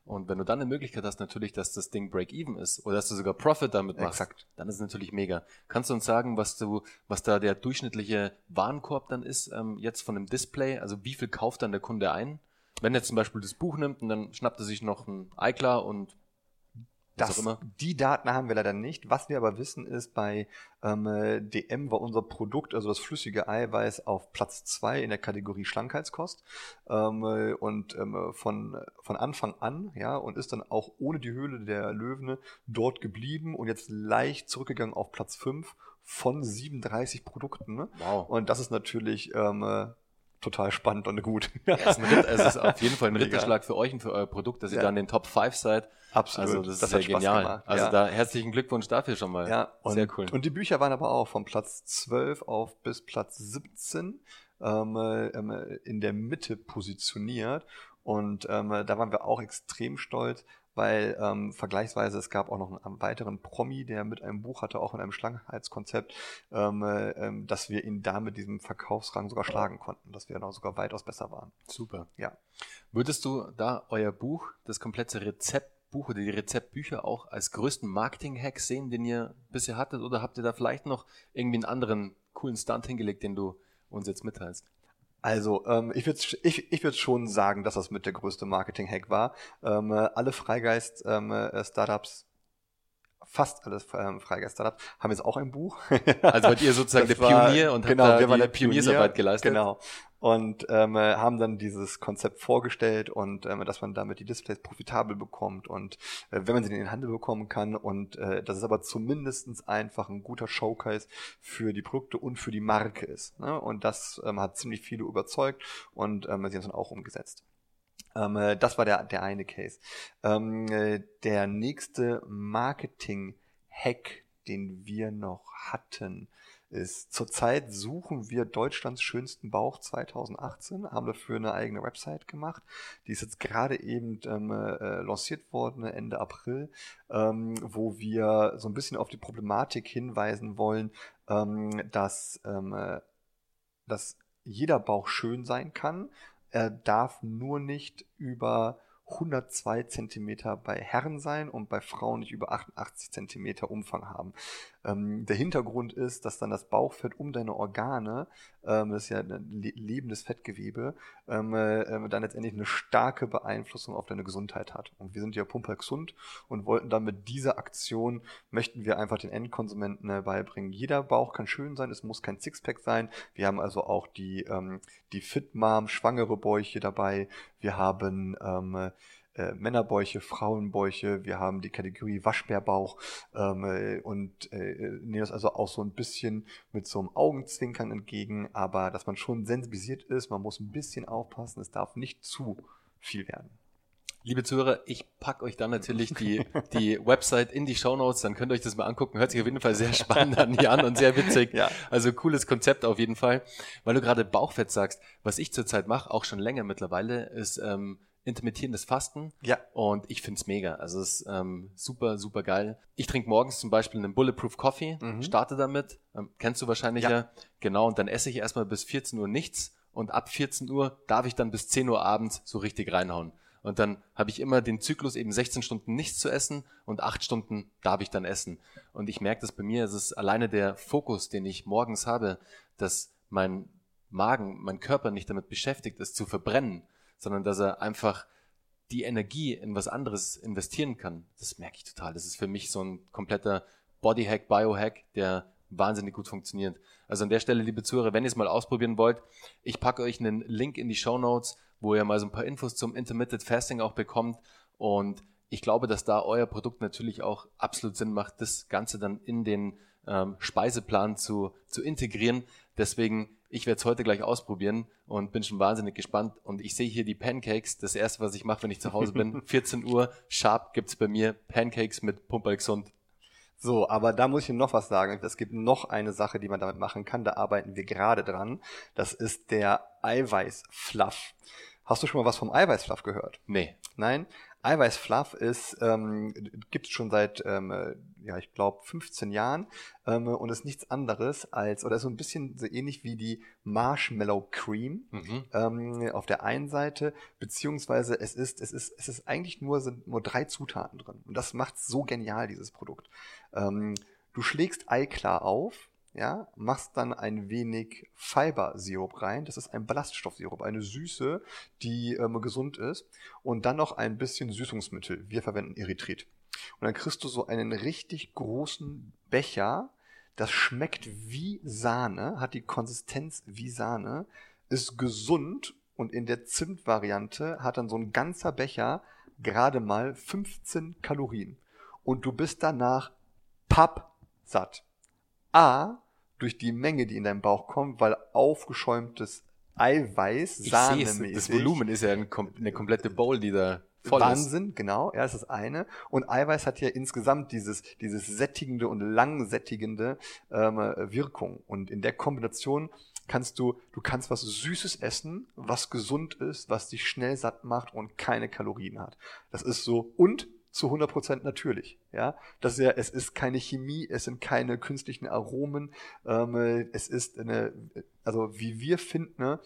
Und wenn du dann eine Möglichkeit hast, natürlich, dass das Ding Break-Even ist oder dass du sogar Profit damit machst, Exakt. dann ist es natürlich mega. Kannst du uns sagen, was du, was da der durchschnittliche Warenkorb dann ist, ähm, jetzt von dem Display? Also wie viel kauft dann der Kunde ein? Wenn er zum Beispiel das Buch nimmt und dann schnappt er sich noch ein iCloud und das, die Daten haben wir leider nicht. Was wir aber wissen ist, bei ähm, DM war unser Produkt, also das flüssige Eiweiß, auf Platz zwei in der Kategorie Schlankheitskost. Ähm, und ähm, von, von Anfang an, ja, und ist dann auch ohne die Höhle der Löwene dort geblieben und jetzt leicht zurückgegangen auf Platz fünf von 37 Produkten. Ne? Wow. Und das ist natürlich ähm, total spannend und gut. Ja, es, ist Ritt, es ist auf jeden Fall ein Ritterschlag für euch und für euer Produkt, dass ihr ja. da in den Top 5 seid. Absolut. Also das, das ist ja genial. Gemacht. Also ja. da herzlichen Glückwunsch dafür schon mal. Ja, und, sehr cool. Und die Bücher waren aber auch von Platz 12 auf bis Platz 17 ähm, ähm, in der Mitte positioniert. Und ähm, da waren wir auch extrem stolz, weil ähm, vergleichsweise es gab auch noch einen weiteren Promi, der mit einem Buch hatte, auch in einem Schlangenheitskonzept, ähm, äh, ähm, dass wir ihn da mit diesem Verkaufsrang sogar schlagen konnten, dass wir dann auch sogar weitaus besser waren. Super. Ja. Würdest du da euer Buch, das komplette Rezeptbuch oder die Rezeptbücher auch als größten Marketing-Hack sehen, den ihr bisher hattet? Oder habt ihr da vielleicht noch irgendwie einen anderen coolen Stunt hingelegt, den du uns jetzt mitteilst? Also, ähm, ich würde ich, ich würd schon sagen, dass das mit der größte Marketing-Hack war. Ähm, alle Freigeist-Startups, ähm, fast alle ähm, Freigeist-Startups, haben jetzt auch ein Buch. also wart ihr sozusagen der Pionier und genau, habt da die Pioniersarbeit geleistet. Genau und ähm, haben dann dieses Konzept vorgestellt und ähm, dass man damit die Displays profitabel bekommt und äh, wenn man sie in den Handel bekommen kann und äh, dass es aber zumindestens einfach ein guter Showcase für die Produkte und für die Marke ist. Ne? Und das ähm, hat ziemlich viele überzeugt und ähm, sie haben es dann auch umgesetzt. Ähm, äh, das war der, der eine Case. Ähm, äh, der nächste Marketing-Hack, den wir noch hatten, ist, zurzeit suchen wir Deutschlands schönsten Bauch 2018, haben dafür eine eigene Website gemacht. Die ist jetzt gerade eben ähm, äh, lanciert worden, Ende April, ähm, wo wir so ein bisschen auf die Problematik hinweisen wollen, ähm, dass, ähm, äh, dass jeder Bauch schön sein kann. Er darf nur nicht über 102 Zentimeter bei Herren sein und bei Frauen nicht über 88 Zentimeter Umfang haben. Ähm, der Hintergrund ist, dass dann das Bauchfett um deine Organe, ähm, das ist ja ein lebendes Fettgewebe, ähm, äh, dann letztendlich eine starke Beeinflussung auf deine Gesundheit hat. Und wir sind ja pumpergesund und wollten dann mit dieser Aktion, möchten wir einfach den Endkonsumenten äh, beibringen. Jeder Bauch kann schön sein, es muss kein Sixpack sein. Wir haben also auch die, ähm, die Fit Mom, schwangere Bäuche dabei. Wir haben ähm, äh, Männerbäuche, Frauenbäuche, wir haben die Kategorie Waschbärbauch ähm, äh, und äh, nehmen das also auch so ein bisschen mit so einem Augenzwinkern entgegen, aber dass man schon sensibilisiert ist, man muss ein bisschen aufpassen, es darf nicht zu viel werden. Liebe Zuhörer, ich pack euch dann natürlich die, die Website in die Show Notes, dann könnt ihr euch das mal angucken. Hört sich auf jeden Fall sehr spannend an, Jan, und sehr witzig. Ja. Also cooles Konzept auf jeden Fall. Weil du gerade Bauchfett sagst, was ich zurzeit mache, auch schon länger mittlerweile, ist ähm, intermittierendes Fasten. Ja. Und ich find's mega. Also es ist ähm, super, super geil. Ich trinke morgens zum Beispiel einen Bulletproof Coffee, mhm. starte damit. Ähm, kennst du wahrscheinlich ja. ja. Genau. Und dann esse ich erstmal bis 14 Uhr nichts. Und ab 14 Uhr darf ich dann bis 10 Uhr abends so richtig reinhauen. Und dann habe ich immer den Zyklus eben 16 Stunden nichts zu essen und 8 Stunden darf ich dann essen. Und ich merke das bei mir, es ist alleine der Fokus, den ich morgens habe, dass mein Magen, mein Körper nicht damit beschäftigt ist zu verbrennen, sondern dass er einfach die Energie in was anderes investieren kann. Das merke ich total. Das ist für mich so ein kompletter Bodyhack, Biohack, der wahnsinnig gut funktioniert. Also an der Stelle, liebe Zuhörer, wenn ihr es mal ausprobieren wollt, ich packe euch einen Link in die Show Notes wo ihr mal so ein paar Infos zum Intermittent Fasting auch bekommt. Und ich glaube, dass da euer Produkt natürlich auch absolut Sinn macht, das Ganze dann in den ähm, Speiseplan zu, zu integrieren. Deswegen, ich werde es heute gleich ausprobieren und bin schon wahnsinnig gespannt. Und ich sehe hier die Pancakes. Das erste, was ich mache, wenn ich zu Hause bin, 14 Uhr, sharp gibt's bei mir Pancakes mit Pumperl gesund. So, aber da muss ich noch was sagen. Es gibt noch eine Sache, die man damit machen kann. Da arbeiten wir gerade dran. Das ist der Eiweißfluff. Hast du schon mal was vom Eiweißfluff gehört? Nee. Nein? Eiweißfluff ist, ähm, gibt es schon seit, ähm, ja, ich glaube, 15 Jahren ähm, und ist nichts anderes als, oder ist so ein bisschen so ähnlich wie die Marshmallow Cream mhm. ähm, auf der einen Seite, beziehungsweise es ist, es ist, es ist eigentlich nur, sind nur drei Zutaten drin. Und das macht so genial, dieses Produkt. Ähm, du schlägst Eiklar auf, ja, machst dann ein wenig Fiber-Sirup rein. Das ist ein Ballaststoffsirup, eine Süße, die ähm, gesund ist. Und dann noch ein bisschen Süßungsmittel. Wir verwenden Erythrit. Und dann kriegst du so einen richtig großen Becher. Das schmeckt wie Sahne, hat die Konsistenz wie Sahne, ist gesund und in der Zimtvariante hat dann so ein ganzer Becher gerade mal 15 Kalorien. Und du bist danach pappsatt. A, durch die Menge, die in deinen Bauch kommt, weil aufgeschäumtes Eiweiß, sahnemäßig. Das Volumen ist ja eine komplette Bowl, die da voll Wahnsinn, ist. genau. Ja, das ist das eine. Und Eiweiß hat ja insgesamt dieses, dieses sättigende und langsättigende ähm, Wirkung. Und in der Kombination kannst du, du kannst was Süßes essen, was gesund ist, was dich schnell satt macht und keine Kalorien hat. Das ist so. Und zu 100% natürlich. Ja, das ist ja, es ist keine Chemie, es sind keine künstlichen Aromen, ähm, es ist eine, also wie wir finden,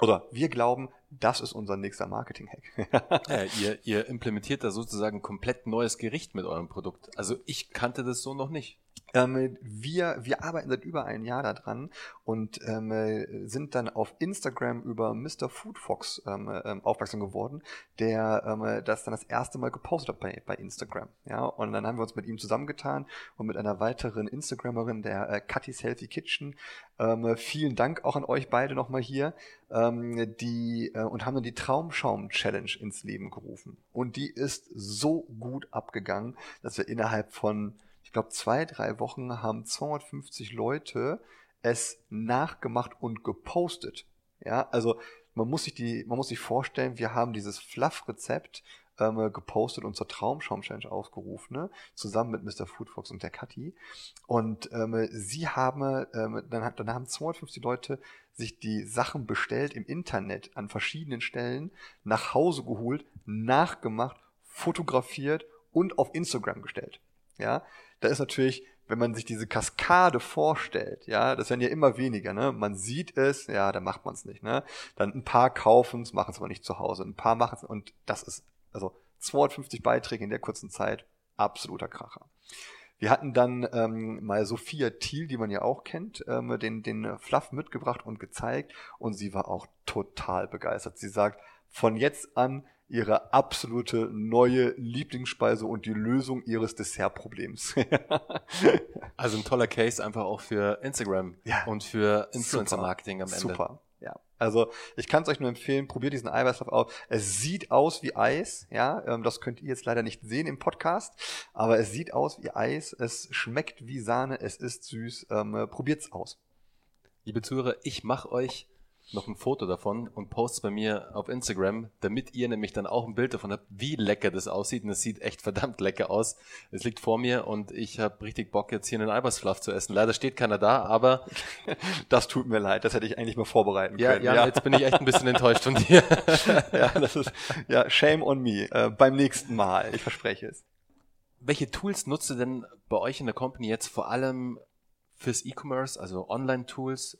oder wir glauben, das ist unser nächster Marketing-Hack. ja, ihr, ihr implementiert da sozusagen komplett neues Gericht mit eurem Produkt. Also ich kannte das so noch nicht. Ähm, wir, wir arbeiten seit über einem Jahr daran und ähm, sind dann auf Instagram über Mr. Food Fox ähm, ähm, aufmerksam geworden, der ähm, das dann das erste Mal gepostet hat bei, bei Instagram. Ja, und dann haben wir uns mit ihm zusammengetan und mit einer weiteren Instagramerin, der äh, Kathy's Healthy Kitchen. Ähm, vielen Dank auch an euch beide nochmal hier. Die äh, und haben dann die Traumschaum Challenge ins Leben gerufen. Und die ist so gut abgegangen, dass wir innerhalb von glaube, zwei, drei Wochen haben 250 Leute es nachgemacht und gepostet. Ja, also man muss sich die, man muss sich vorstellen, wir haben dieses Fluff-Rezept ähm, gepostet und zur Traumschaum-Challenge aufgerufen, ne? zusammen mit Mr. Foodfox und der Kathi. Und ähm, sie haben, ähm, dann, dann haben 250 Leute sich die Sachen bestellt im Internet an verschiedenen Stellen, nach Hause geholt, nachgemacht, fotografiert und auf Instagram gestellt. Ja, da ist natürlich, wenn man sich diese Kaskade vorstellt, ja, das werden ja immer weniger, ne? Man sieht es, ja, dann macht man es nicht, ne? Dann ein paar kaufen es, machen es aber nicht zu Hause. Ein paar machen es und das ist, also 250 Beiträge in der kurzen Zeit, absoluter Kracher. Wir hatten dann ähm, mal Sophia Thiel, die man ja auch kennt, ähm, den, den Fluff mitgebracht und gezeigt und sie war auch total begeistert. Sie sagt, von jetzt an ihre absolute neue Lieblingsspeise und die Lösung ihres Dessertproblems. also ein toller Case einfach auch für Instagram ja, und für Influencer-Marketing am Ende. Super. Ja, also ich kann es euch nur empfehlen, probiert diesen Eiweißstoff aus. Es sieht aus wie Eis, ja, ähm, das könnt ihr jetzt leider nicht sehen im Podcast, aber es sieht aus wie Eis, es schmeckt wie Sahne, es ist süß, ähm, probiert's aus. Liebe Zuhörer, ich mache euch noch ein Foto davon und poste bei mir auf Instagram, damit ihr nämlich dann auch ein Bild davon habt, wie lecker das aussieht. Und es sieht echt verdammt lecker aus. Es liegt vor mir und ich habe richtig Bock, jetzt hier einen Eiweißfluff zu essen. Leider steht keiner da, aber das tut mir leid. Das hätte ich eigentlich mal vorbereiten ja, können. Ja, ja, jetzt bin ich echt ein bisschen enttäuscht von dir. ja, das ist ja shame on me. Äh, beim nächsten Mal, ich verspreche es. Welche Tools nutzt du denn bei euch in der Company jetzt vor allem fürs E-Commerce, also Online-Tools?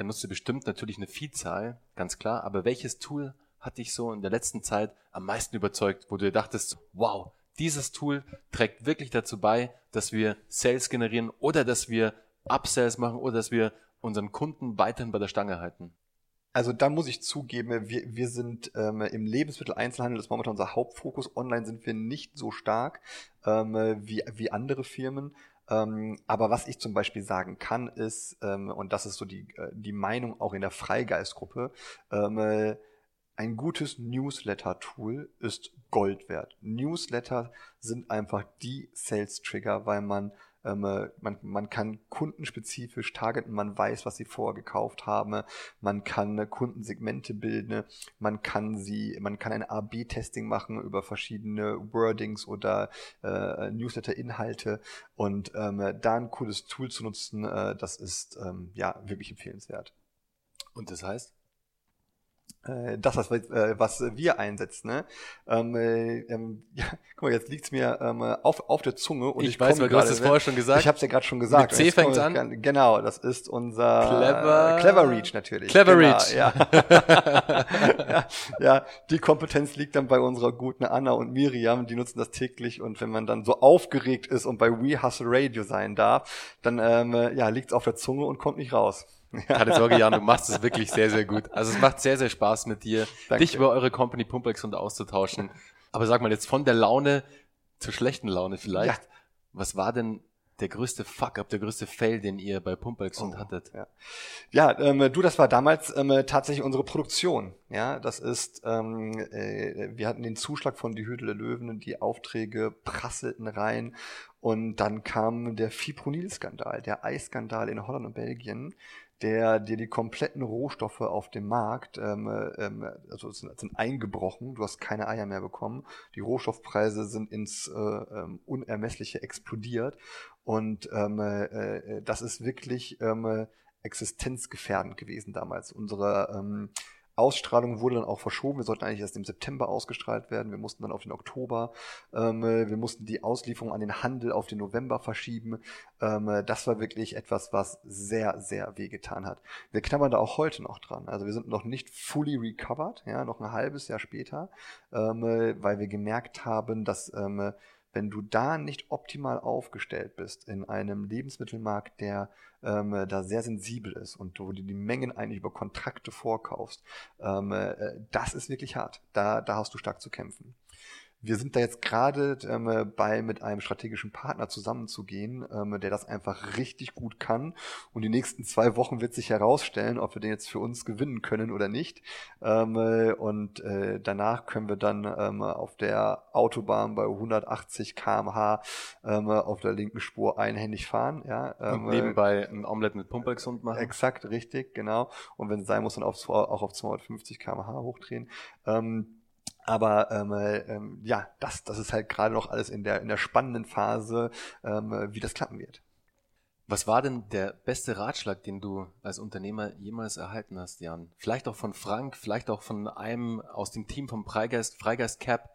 Dann nutzt du bestimmt natürlich eine Vielzahl, ganz klar. Aber welches Tool hat dich so in der letzten Zeit am meisten überzeugt, wo du dachtest, wow, dieses Tool trägt wirklich dazu bei, dass wir Sales generieren oder dass wir Upsells machen oder dass wir unseren Kunden weiterhin bei der Stange halten? Also da muss ich zugeben, wir, wir sind ähm, im Lebensmitteleinzelhandel, das ist momentan unser Hauptfokus. Online sind wir nicht so stark ähm, wie, wie andere Firmen. Ähm, aber was ich zum Beispiel sagen kann, ist, ähm, und das ist so die, äh, die Meinung auch in der Freigeistgruppe, ähm, äh, ein gutes Newsletter-Tool ist Gold wert. Newsletter sind einfach die Sales-Trigger, weil man man, man kann kundenspezifisch targeten, man weiß, was sie vorher gekauft haben, man kann äh, Kundensegmente bilden, man kann sie, man kann ein A-B-Testing machen über verschiedene Wordings oder äh, Newsletter-Inhalte und ähm, da ein cooles Tool zu nutzen, äh, das ist ähm, ja wirklich empfehlenswert. Und das heißt? Äh, das, was, äh, was wir einsetzen. Ne? Ähm, äh, ähm, ja, guck mal, jetzt liegt's mir ähm, auf, auf der Zunge und ich, ich weiß, weil du hast es vorher schon gesagt. Ich habe es ja gerade schon gesagt. Mit C fängt's an. Genau, das ist unser Clever, Clever Reach natürlich. Clever genau, Reach. Ja. ja, ja, die Kompetenz liegt dann bei unserer guten Anna und Miriam, die nutzen das täglich und wenn man dann so aufgeregt ist und bei We Hustle Radio sein darf, dann ähm, ja, liegt's auf der Zunge und kommt nicht raus. Keine Sorge, Jan, du machst es wirklich sehr, sehr gut. Also es macht sehr, sehr Spaß mit dir, Danke. dich über eure Company Pumpex und auszutauschen. Aber sag mal jetzt von der Laune zur schlechten Laune vielleicht. Ja. Was war denn der größte Fuck-up, der größte Fail, den ihr bei Pumpex und Oh, hattet? Ja, ja ähm, du, das war damals ähm, tatsächlich unsere Produktion. Ja, das ist, ähm, äh, wir hatten den Zuschlag von Die Hütte der Löwen, die Aufträge prasselten rein und dann kam der Fipronil-Skandal, der Eisskandal in Holland und Belgien, der dir die kompletten Rohstoffe auf dem Markt, ähm, ähm, also sind, sind eingebrochen, du hast keine Eier mehr bekommen, die Rohstoffpreise sind ins äh, ähm, Unermessliche explodiert und ähm, äh, das ist wirklich ähm, existenzgefährdend gewesen damals. Unsere ähm, Ausstrahlung wurde dann auch verschoben. Wir sollten eigentlich erst im September ausgestrahlt werden. Wir mussten dann auf den Oktober. Ähm, wir mussten die Auslieferung an den Handel auf den November verschieben. Ähm, das war wirklich etwas, was sehr, sehr wehgetan hat. Wir knabbern da auch heute noch dran. Also wir sind noch nicht fully recovered, ja, noch ein halbes Jahr später, ähm, weil wir gemerkt haben, dass ähm, wenn du da nicht optimal aufgestellt bist in einem Lebensmittelmarkt, der ähm, da sehr sensibel ist und wo du die Mengen eigentlich über Kontrakte vorkaufst, ähm, äh, das ist wirklich hart. Da, da hast du stark zu kämpfen. Wir sind da jetzt gerade ähm, bei, mit einem strategischen Partner zusammenzugehen, ähm, der das einfach richtig gut kann. Und die nächsten zwei Wochen wird sich herausstellen, ob wir den jetzt für uns gewinnen können oder nicht. Ähm, äh, und äh, danach können wir dann ähm, auf der Autobahn bei 180 km/h ähm, auf der linken Spur einhändig fahren. Ja, ähm, Und nebenbei ein Omelette mit Pumpex-Hund machen? Exakt, richtig, genau. Und wenn es sein muss, dann auf, auch auf 250 km/h hochdrehen. Aber ähm, ähm, ja, das, das ist halt gerade noch alles in der, in der spannenden Phase, ähm, wie das klappen wird. Was war denn der beste Ratschlag, den du als Unternehmer jemals erhalten hast, Jan? Vielleicht auch von Frank, vielleicht auch von einem aus dem Team vom Freigeist, Freigeist Cap.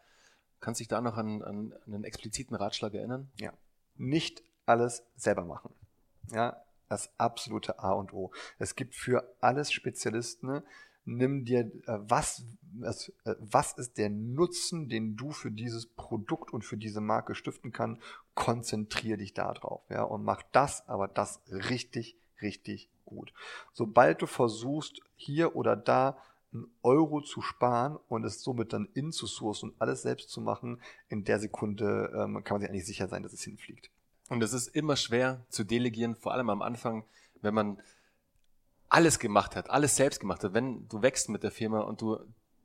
Kannst du dich da noch an, an einen expliziten Ratschlag erinnern? Ja. Nicht alles selber machen. Ja, das absolute A und O. Es gibt für alles Spezialisten. Nimm dir, äh, was, was, äh, was ist der Nutzen, den du für dieses Produkt und für diese Marke stiften kann? Konzentrier dich da drauf, ja, und mach das, aber das richtig, richtig gut. Sobald du versuchst, hier oder da einen Euro zu sparen und es somit dann in zu sourcen und alles selbst zu machen, in der Sekunde ähm, kann man sich eigentlich sicher sein, dass es hinfliegt. Und es ist immer schwer zu delegieren, vor allem am Anfang, wenn man alles gemacht hat, alles selbst gemacht hat. Wenn du wächst mit der Firma und du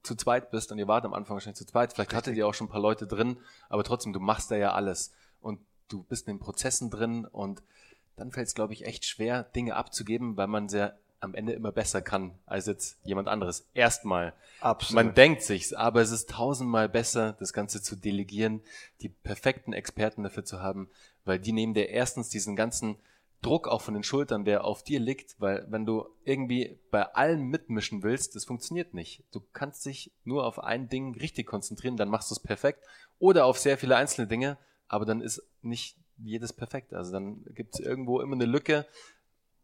zu zweit bist und ihr wart am Anfang wahrscheinlich zu zweit, vielleicht hattet ihr auch schon ein paar Leute drin, aber trotzdem, du machst da ja alles und du bist in den Prozessen drin und dann fällt es, glaube ich, echt schwer, Dinge abzugeben, weil man sehr am Ende immer besser kann als jetzt jemand anderes. Erstmal. Absolut. Man denkt sich's, aber es ist tausendmal besser, das Ganze zu delegieren, die perfekten Experten dafür zu haben, weil die nehmen dir erstens diesen ganzen Druck auch von den Schultern, der auf dir liegt, weil wenn du irgendwie bei allem mitmischen willst, das funktioniert nicht. Du kannst dich nur auf ein Ding richtig konzentrieren, dann machst du es perfekt oder auf sehr viele einzelne Dinge, aber dann ist nicht jedes perfekt. Also dann gibt es irgendwo immer eine Lücke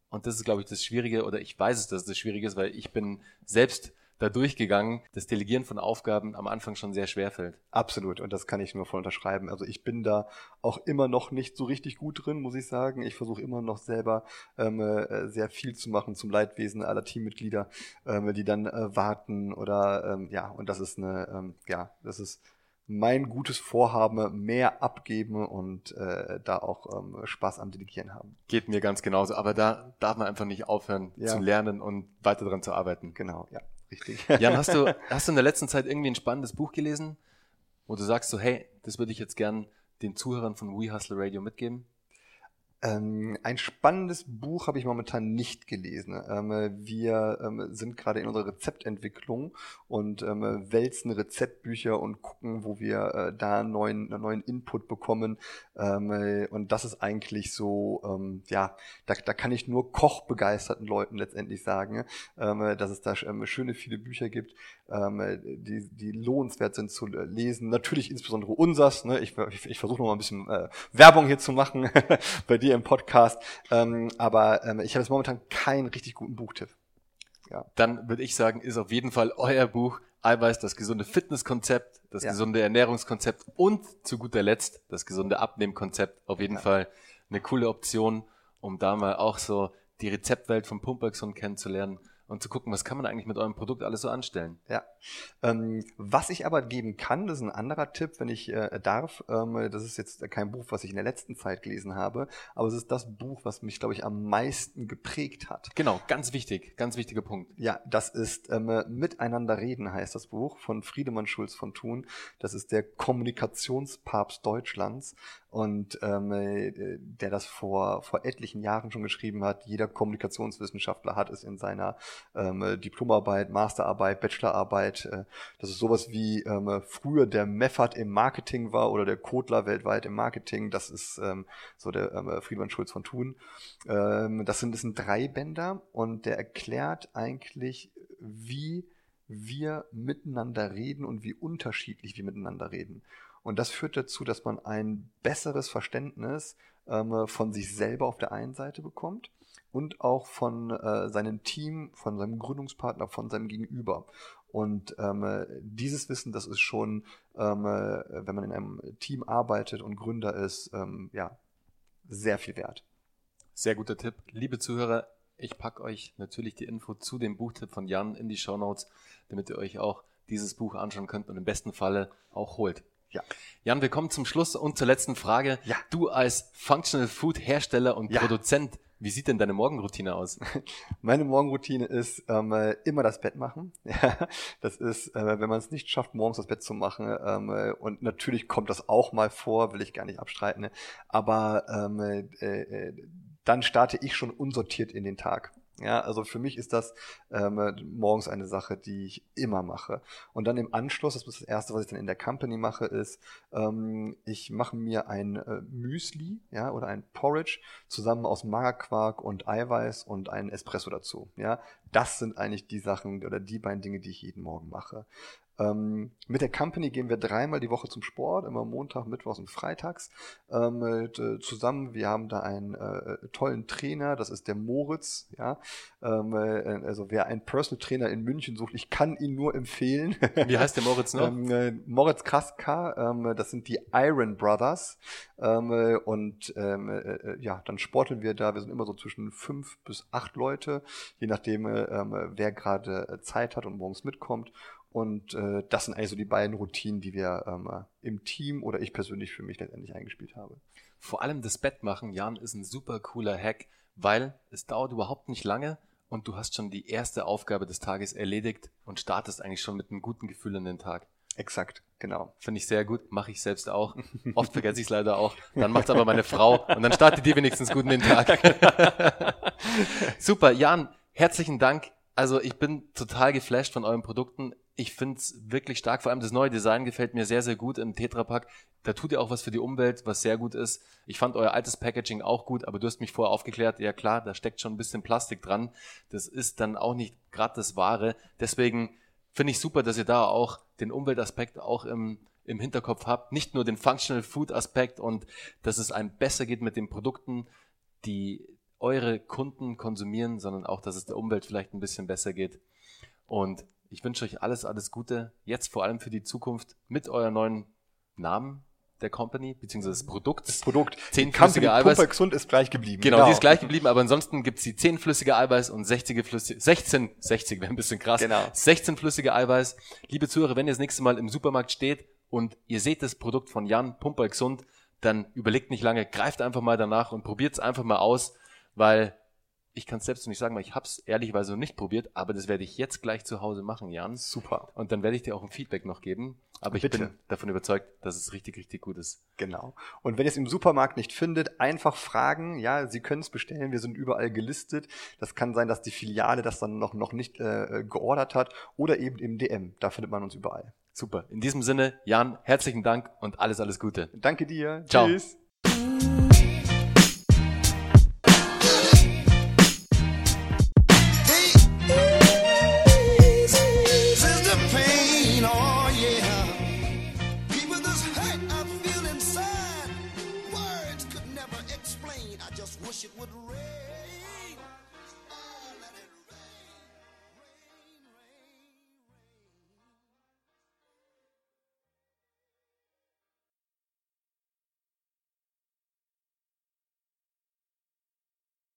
und das ist, glaube ich, das Schwierige oder ich weiß es, dass es das Schwierige ist, weil ich bin selbst da durchgegangen, das Delegieren von Aufgaben am Anfang schon sehr schwer fällt. Absolut. Und das kann ich nur voll unterschreiben. Also ich bin da auch immer noch nicht so richtig gut drin, muss ich sagen. Ich versuche immer noch selber ähm, äh, sehr viel zu machen zum Leidwesen aller Teammitglieder, ähm, die dann äh, warten oder ähm, ja, und das ist eine, ähm, ja, das ist mein gutes Vorhaben mehr abgeben und äh, da auch ähm, Spaß am Delegieren haben. Geht mir ganz genauso, aber da darf man einfach nicht aufhören ja. zu lernen und weiter daran zu arbeiten. Genau, ja, richtig. Jan, hast du, hast du in der letzten Zeit irgendwie ein spannendes Buch gelesen, wo du sagst so, hey, das würde ich jetzt gern den Zuhörern von We Hustle Radio mitgeben? Ähm, ein spannendes Buch habe ich momentan nicht gelesen. Ähm, wir ähm, sind gerade in unserer Rezeptentwicklung und ähm, wälzen Rezeptbücher und gucken, wo wir äh, da neuen, neuen Input bekommen. Ähm, äh, und das ist eigentlich so, ähm, ja, da, da kann ich nur kochbegeisterten Leuten letztendlich sagen, dass es da schöne viele Bücher gibt, die, die lohnenswert sind zu lesen. Natürlich insbesondere unsers. Ne? Ich, ich, ich versuche noch mal ein bisschen äh, Werbung hier zu machen bei dir dir im Podcast. Ähm, aber ähm, ich habe jetzt momentan keinen richtig guten Buchtipp. Ja. Dann würde ich sagen, ist auf jeden Fall euer Buch Eiweiß, das gesunde Fitnesskonzept, das ja. gesunde Ernährungskonzept und zu guter Letzt das gesunde Abnehmkonzept. Auf jeden ja. Fall eine coole Option, um da mal auch so die Rezeptwelt von Pumperxon kennenzulernen und zu gucken, was kann man eigentlich mit eurem Produkt alles so anstellen. Ja. Ähm, was ich aber geben kann, das ist ein anderer Tipp, wenn ich äh, darf. Ähm, das ist jetzt kein Buch, was ich in der letzten Zeit gelesen habe, aber es ist das Buch, was mich, glaube ich, am meisten geprägt hat. Genau, ganz wichtig, ganz wichtiger Punkt. Ja, das ist ähm, Miteinander reden heißt das Buch von Friedemann Schulz von Thun. Das ist der Kommunikationspapst Deutschlands und ähm, äh, der das vor, vor etlichen Jahren schon geschrieben hat. Jeder Kommunikationswissenschaftler hat es in seiner ähm, Diplomarbeit, Masterarbeit, Bachelorarbeit. Äh, das ist sowas wie ähm, früher der Meffert im Marketing war oder der Kotler weltweit im Marketing. Das ist ähm, so der ähm, Friedmann Schulz von Thun. Ähm, das, sind, das sind drei Bänder und der erklärt eigentlich, wie wir miteinander reden und wie unterschiedlich wir miteinander reden. Und das führt dazu, dass man ein besseres Verständnis ähm, von sich selber auf der einen Seite bekommt und auch von äh, seinem Team, von seinem Gründungspartner, von seinem Gegenüber. Und ähm, dieses Wissen, das ist schon, ähm, wenn man in einem Team arbeitet und Gründer ist, ähm, ja, sehr viel wert. Sehr guter Tipp. Liebe Zuhörer, ich packe euch natürlich die Info zu dem Buchtipp von Jan in die Show Notes, damit ihr euch auch dieses Buch anschauen könnt und im besten Falle auch holt. Ja. Jan, wir kommen zum Schluss und zur letzten Frage. Ja. Du als Functional Food Hersteller und ja. Produzent, wie sieht denn deine Morgenroutine aus? Meine Morgenroutine ist ähm, äh, immer das Bett machen. Das ist, äh, wenn man es nicht schafft, morgens das Bett zu machen. Ähm, äh, und natürlich kommt das auch mal vor, will ich gar nicht abstreiten. Aber ähm, äh, äh, dann starte ich schon unsortiert in den Tag. Ja, also für mich ist das ähm, morgens eine Sache, die ich immer mache. Und dann im Anschluss, das ist das Erste, was ich dann in der Company mache, ist, ähm, ich mache mir ein äh, Müsli, ja, oder ein Porridge zusammen aus Magerquark und Eiweiß und einen Espresso dazu. Ja, das sind eigentlich die Sachen oder die beiden Dinge, die ich jeden Morgen mache. Ähm, mit der Company gehen wir dreimal die Woche zum Sport, immer Montag, Mittwochs und Freitags ähm, äh, zusammen. Wir haben da einen äh, tollen Trainer, das ist der Moritz. Ja, ähm, äh, also wer einen Personal Trainer in München sucht, ich kann ihn nur empfehlen. Wie heißt der Moritz noch? Ähm, äh, Moritz Kraska, ähm, das sind die Iron Brothers. Ähm, äh, und äh, äh, ja, dann sporteln wir da. Wir sind immer so zwischen fünf bis acht Leute, je nachdem, wer gerade Zeit hat und morgens mitkommt. Und äh, das sind eigentlich so die beiden Routinen, die wir ähm, im Team oder ich persönlich für mich letztendlich eingespielt habe. Vor allem das Bett machen, Jan, ist ein super cooler Hack, weil es dauert überhaupt nicht lange und du hast schon die erste Aufgabe des Tages erledigt und startest eigentlich schon mit einem guten Gefühl in den Tag. Exakt, genau. Finde ich sehr gut, mache ich selbst auch. Oft vergesse ich es leider auch. Dann macht es aber meine Frau und dann startet die wenigstens gut in den Tag. Super, Jan, herzlichen Dank. Also ich bin total geflasht von euren Produkten ich finde es wirklich stark. Vor allem das neue Design gefällt mir sehr, sehr gut im Tetrapack. Da tut ihr auch was für die Umwelt, was sehr gut ist. Ich fand euer altes Packaging auch gut, aber du hast mich vorher aufgeklärt, ja klar, da steckt schon ein bisschen Plastik dran. Das ist dann auch nicht gerade das Wahre. Deswegen finde ich super, dass ihr da auch den Umweltaspekt auch im, im Hinterkopf habt. Nicht nur den Functional Food Aspekt und dass es einem besser geht mit den Produkten, die eure Kunden konsumieren, sondern auch, dass es der Umwelt vielleicht ein bisschen besser geht. Und Ich wünsche euch alles, alles Gute. Jetzt vor allem für die Zukunft mit euer neuen Namen der Company, beziehungsweise des Produkts. Das Produkt. Zehnflüssige Eiweiß. gesund ist gleich geblieben. Genau, die ist gleich geblieben, aber ansonsten gibt's die zehnflüssige Eiweiß und 60 flüssige, 16, 60 wäre ein bisschen krass. Genau. 16 flüssige Eiweiß. Liebe Zuhörer, wenn ihr das nächste Mal im Supermarkt steht und ihr seht das Produkt von Jan Pumper gesund, dann überlegt nicht lange, greift einfach mal danach und probiert's einfach mal aus, weil ich kann es selbst nicht sagen, weil ich habe es ehrlichweise noch nicht probiert, aber das werde ich jetzt gleich zu Hause machen, Jan. Super. Und dann werde ich dir auch ein Feedback noch geben. Aber Bitte. ich bin davon überzeugt, dass es richtig, richtig gut ist. Genau. Und wenn ihr es im Supermarkt nicht findet, einfach fragen. Ja, Sie können es bestellen. Wir sind überall gelistet. Das kann sein, dass die Filiale das dann noch, noch nicht äh, geordert hat oder eben im DM. Da findet man uns überall. Super. In diesem Sinne, Jan, herzlichen Dank und alles, alles Gute. Danke dir. Ciao. Tschüss. Wish it would.